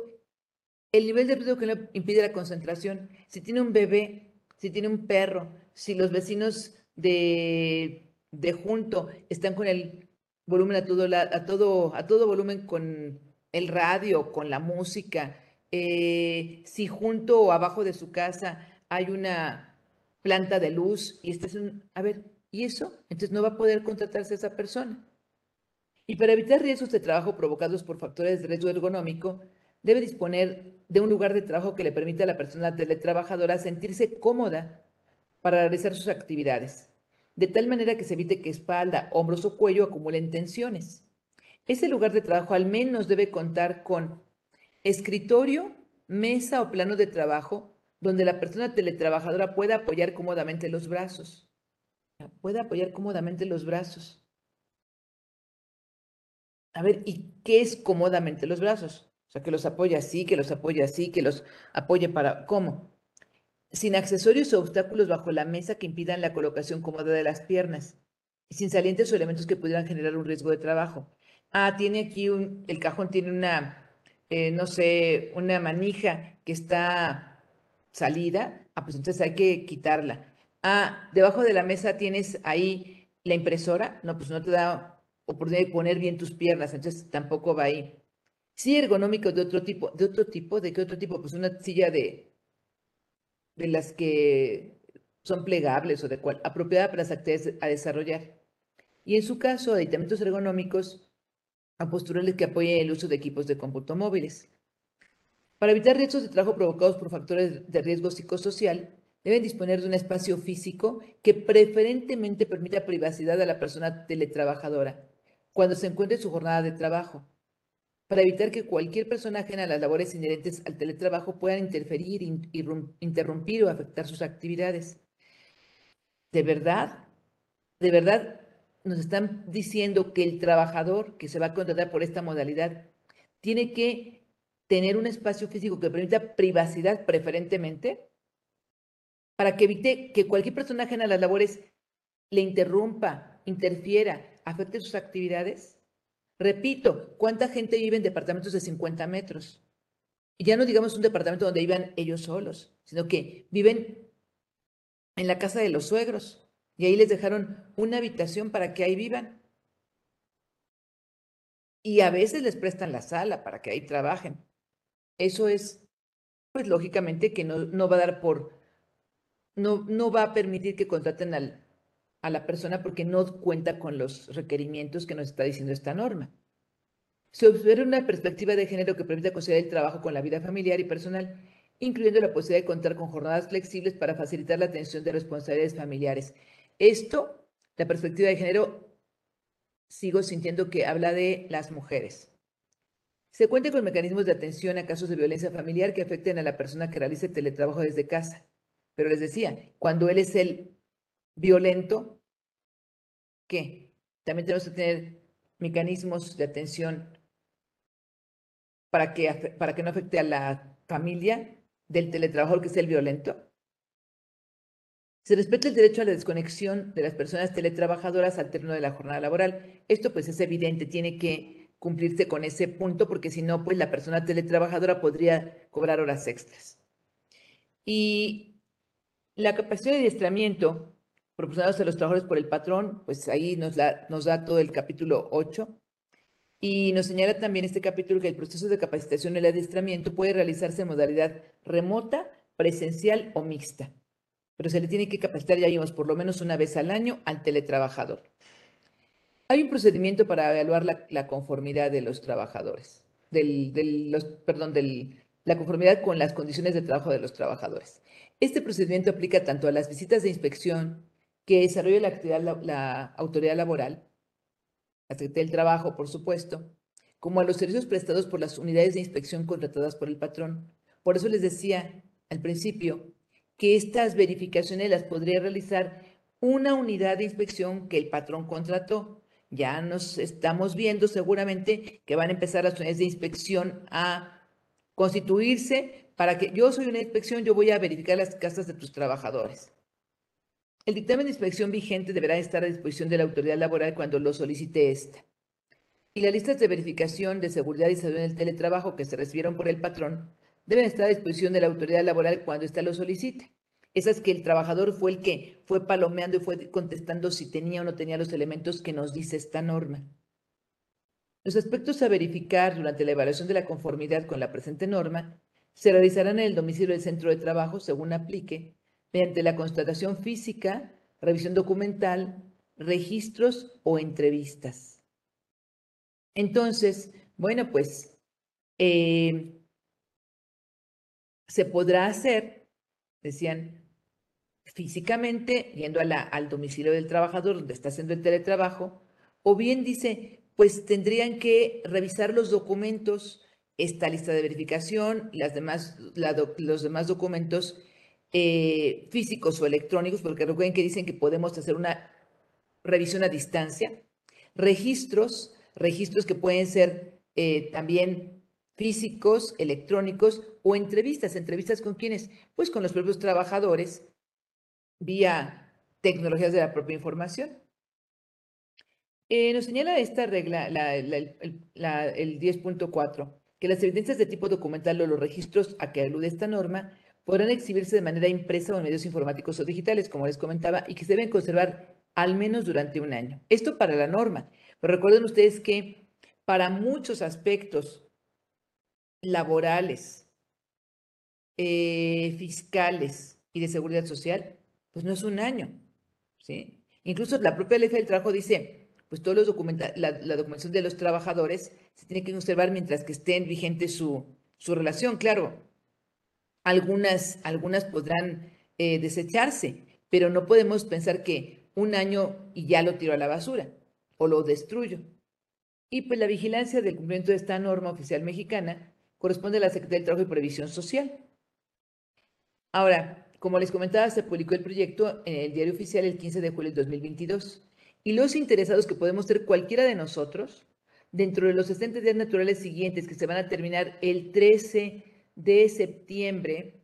el nivel de ruido que le impide la concentración, si tiene un bebé, si tiene un perro, si los vecinos de, de junto están con el volumen a todo, a todo, a todo volumen con el radio, con la música, eh, si junto o abajo de su casa hay una planta de luz y este es un, a ver, ¿y eso? Entonces no va a poder contratarse esa persona. Y para evitar riesgos de trabajo provocados por factores de riesgo ergonómico, debe disponer de un lugar de trabajo que le permita a la persona teletrabajadora sentirse cómoda para realizar sus actividades, de tal manera que se evite que espalda, hombros o cuello acumulen tensiones. Ese lugar de trabajo al menos debe contar con escritorio, mesa o plano de trabajo donde la persona teletrabajadora pueda apoyar cómodamente los brazos. Puede apoyar cómodamente los brazos. A ver, ¿y qué es cómodamente los brazos? O sea, que los apoya así, que los apoye así, que los apoye para... ¿Cómo? Sin accesorios o obstáculos bajo la mesa que impidan la colocación cómoda de las piernas. Sin salientes o elementos que pudieran generar un riesgo de trabajo. Ah, tiene aquí un... El cajón tiene una eh, no sé, una manija que está salida, ah, pues entonces hay que quitarla. Ah, debajo de la mesa tienes ahí la impresora, no, pues no te da oportunidad de poner bien tus piernas, entonces tampoco va ahí. Sí, ergonómico de otro tipo, de otro tipo, ¿de qué otro tipo? Pues una silla de, de las que son plegables o de cual, apropiada para las actividades a desarrollar. Y en su caso, aditamentos ergonómicos a posturales que apoyen el uso de equipos de cómputo móviles. Para evitar riesgos de trabajo provocados por factores de riesgo psicosocial, deben disponer de un espacio físico que preferentemente permita privacidad a la persona teletrabajadora cuando se encuentre en su jornada de trabajo, para evitar que cualquier persona ajena las labores inherentes al teletrabajo pueda interferir, interrumpir o afectar sus actividades. De verdad, de verdad, nos están diciendo que el trabajador que se va a contratar por esta modalidad tiene que tener un espacio físico que permita privacidad preferentemente para que evite que cualquier persona ajena las labores le interrumpa, interfiera, afecte sus actividades. Repito, ¿cuánta gente vive en departamentos de 50 metros? Y ya no digamos un departamento donde vivan ellos solos, sino que viven en la casa de los suegros y ahí les dejaron una habitación para que ahí vivan. Y a veces les prestan la sala para que ahí trabajen. Eso es, pues lógicamente que no, no va a dar por, no, no va a permitir que contraten al, a la persona porque no cuenta con los requerimientos que nos está diciendo esta norma. Se observa una perspectiva de género que permite conciliar el trabajo con la vida familiar y personal, incluyendo la posibilidad de contar con jornadas flexibles para facilitar la atención de responsabilidades familiares esto, la perspectiva de género, sigo sintiendo que habla de las mujeres. Se cuenta con mecanismos de atención a casos de violencia familiar que afecten a la persona que realice teletrabajo desde casa. Pero les decía, cuando él es el violento, ¿qué? También tenemos que tener mecanismos de atención para que, para que no afecte a la familia del teletrabajador que es el violento. Se respeta el derecho a la desconexión de las personas teletrabajadoras al término de la jornada laboral. Esto pues es evidente, tiene que cumplirse con ese punto porque si no, pues la persona teletrabajadora podría cobrar horas extras. Y la capacidad de adiestramiento proporcionados a los trabajadores por el patrón, pues ahí nos, da todo el capítulo 8. Y nos señala también este capítulo que el proceso de capacitación y el adiestramiento puede realizarse en modalidad remota, presencial o mixta pero se le tiene que capacitar, ya vimos, por lo menos una vez al año al teletrabajador. Hay un procedimiento para evaluar la, conformidad de los trabajadores, del, perdón, del la conformidad con las condiciones de trabajo de los trabajadores. Este procedimiento aplica tanto a las visitas de inspección que desarrolla la, actividad, la, autoridad laboral, la Secretaría del Trabajo, por supuesto, como a los servicios prestados por las unidades de inspección contratadas por el patrón. Por eso les decía al principio que estas verificaciones las podría realizar una unidad de inspección que el patrón contrató. Ya nos estamos viendo seguramente que van a empezar las unidades de inspección a constituirse para que yo soy una inspección, yo voy a verificar las casas de tus trabajadores. El dictamen de inspección vigente deberá estar a disposición de la autoridad laboral cuando lo solicite esta. Y las listas de verificación de seguridad y salud en el teletrabajo que se recibieron por el patrón deben estar a disposición de la autoridad laboral cuando ésta lo solicite. Esas que el trabajador fue el que fue palomeando y fue contestando si tenía o no tenía los elementos que nos dice esta norma. Los aspectos a verificar durante la evaluación de la conformidad con la presente norma se realizarán en el domicilio del centro de trabajo según aplique, mediante la constatación física, revisión documental, registros o entrevistas. Entonces, bueno, pues eh, se podrá hacer, decían, físicamente, yendo al domicilio del trabajador donde está haciendo el teletrabajo, o bien dice, pues tendrían que revisar los documentos, esta lista de verificación, las demás, los demás documentos eh, físicos o electrónicos, porque recuerden que dicen que podemos hacer una revisión a distancia, registros, registros que pueden ser eh, también físicos, electrónicos o entrevistas. ¿Entrevistas con quiénes? Pues con los propios trabajadores vía tecnologías de la propia información. Eh, nos señala esta regla, el 10.4, que las evidencias de tipo documental o los registros a que alude esta norma podrán exhibirse de manera impresa o en medios informáticos o digitales, como les comentaba, y que se deben conservar al menos durante un año. Esto para la norma. Pero recuerden ustedes que para muchos aspectos laborales, eh, fiscales y de seguridad social, pues no es un año. ¿sí? Incluso la propia ley del trabajo dice, pues todos los documenta la, documentación de los trabajadores se tiene que conservar mientras que estén vigente su, su relación. Claro, algunas, algunas podrán eh, desecharse, pero no podemos pensar que un año y ya lo tiro a la basura o lo destruyo. Y pues la vigilancia del cumplimiento de esta norma oficial mexicana corresponde a la Secretaría del Trabajo y Previsión Social. Ahora, como les comentaba, se publicó el proyecto en el diario oficial el 15 de julio del 2022 y los interesados que podemos ser cualquiera de nosotros, dentro de los 60 días naturales siguientes que se van a terminar el 13 de septiembre,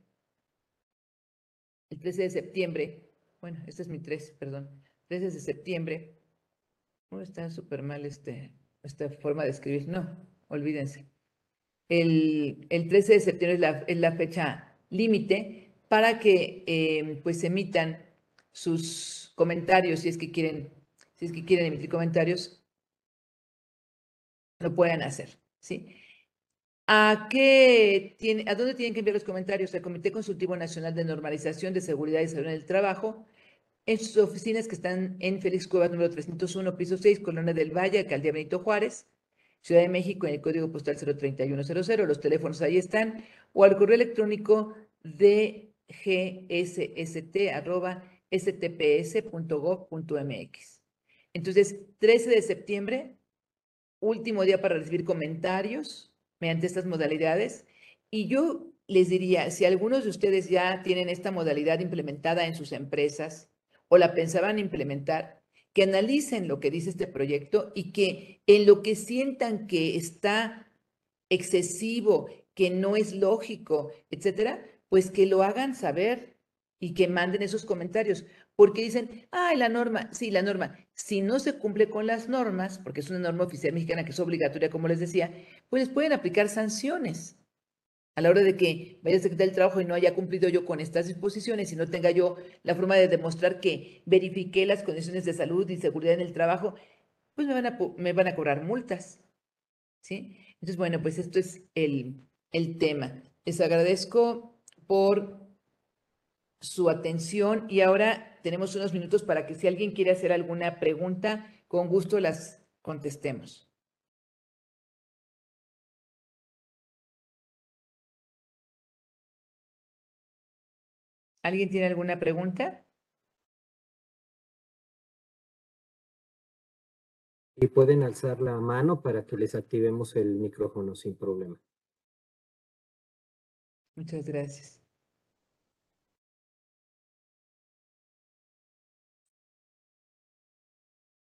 el 13 de septiembre, bueno, este es mi 13, perdón, 13 de septiembre, oh, está súper mal este, esta forma de escribir, no, olvídense. El, 13 de septiembre es la, es la fecha límite para que eh, pues emitan sus comentarios si es que quieren si es que quieren emitir comentarios, lo pueden hacer, ¿sí? ¿A, qué tiene, ¿A dónde tienen que enviar los comentarios? Al Comité Consultivo Nacional de Normalización de Seguridad y Salud en el Trabajo, en sus oficinas que están en Félix Cuevas número 301, piso 6, Colonia del Valle, Alcaldía Benito Juárez, Ciudad de México, en el código postal 03100. Los teléfonos ahí están, o al correo electrónico de gssst.stps.gov.mx. Entonces, 13 de septiembre, último día para recibir comentarios mediante estas modalidades. Y yo les diría, si algunos de ustedes ya tienen esta modalidad implementada en sus empresas o la pensaban implementar, que analicen lo que dice este proyecto y que en lo que sientan que está excesivo, que no es lógico, etcétera, pues que lo hagan saber y que manden esos comentarios porque dicen, ay, la norma, sí, la norma, si no se cumple con las normas, porque es una norma oficial mexicana que es obligatoria, como les decía, pues pueden aplicar sanciones. A la hora de que vaya a secretario del trabajo y no haya cumplido yo con estas disposiciones y no tenga yo la forma de demostrar que verifiqué las condiciones de salud y seguridad en el trabajo, pues me van a, me van a cobrar multas. ¿Sí? Entonces, bueno, pues esto es el, el tema. Les agradezco por su atención y ahora tenemos unos minutos para que si alguien quiere hacer alguna pregunta, con gusto las contestemos. ¿Alguien tiene alguna pregunta? Y pueden alzar la mano para que les activemos el micrófono sin problema. Muchas gracias.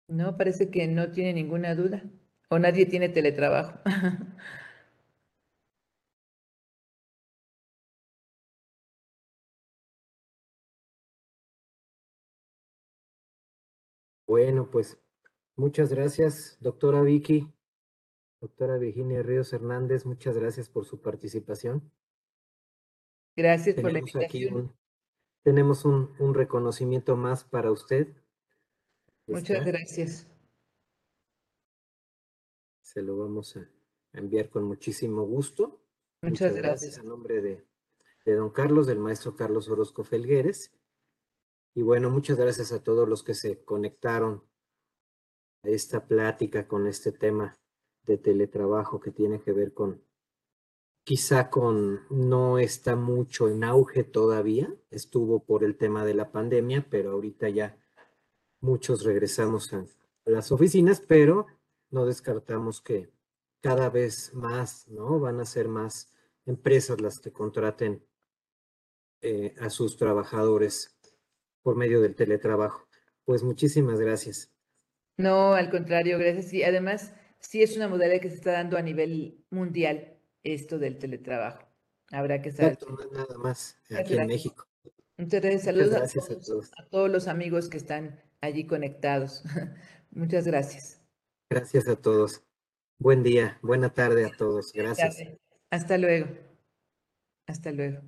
No, parece que no tiene ninguna duda. O nadie tiene teletrabajo. Bueno, pues muchas gracias, doctora Vicky, doctora Virginia Ríos Hernández, muchas gracias por su participación. Gracias por la aquí invitación. un, tenemos un, un reconocimiento más para usted. Muchas está. gracias. Se lo vamos a enviar con muchísimo gusto. Muchas gracias. A nombre de, de don Carlos, del maestro Carlos Orozco Felgueres. Y bueno, muchas gracias a todos los que se conectaron a esta plática con este tema de teletrabajo que tiene que ver con, quizá con, no está mucho en auge todavía, estuvo por el tema de la pandemia, pero ahorita ya muchos regresamos a las oficinas, pero no descartamos que cada vez más, ¿no? Van a ser más empresas las que contraten eh, a sus trabajadores por medio del teletrabajo. Pues muchísimas gracias. No, al contrario, gracias. Y además, sí es una modalidad que se está dando a nivel mundial, esto del teletrabajo. Habrá que saber. No nada más aquí en. México. Muchas Saludos a gracias a todos, todos. a todos los amigos que están allí conectados. Muchas gracias. Gracias a todos. Buen día, buena tarde a todos. Gracias. Hasta luego. Hasta luego.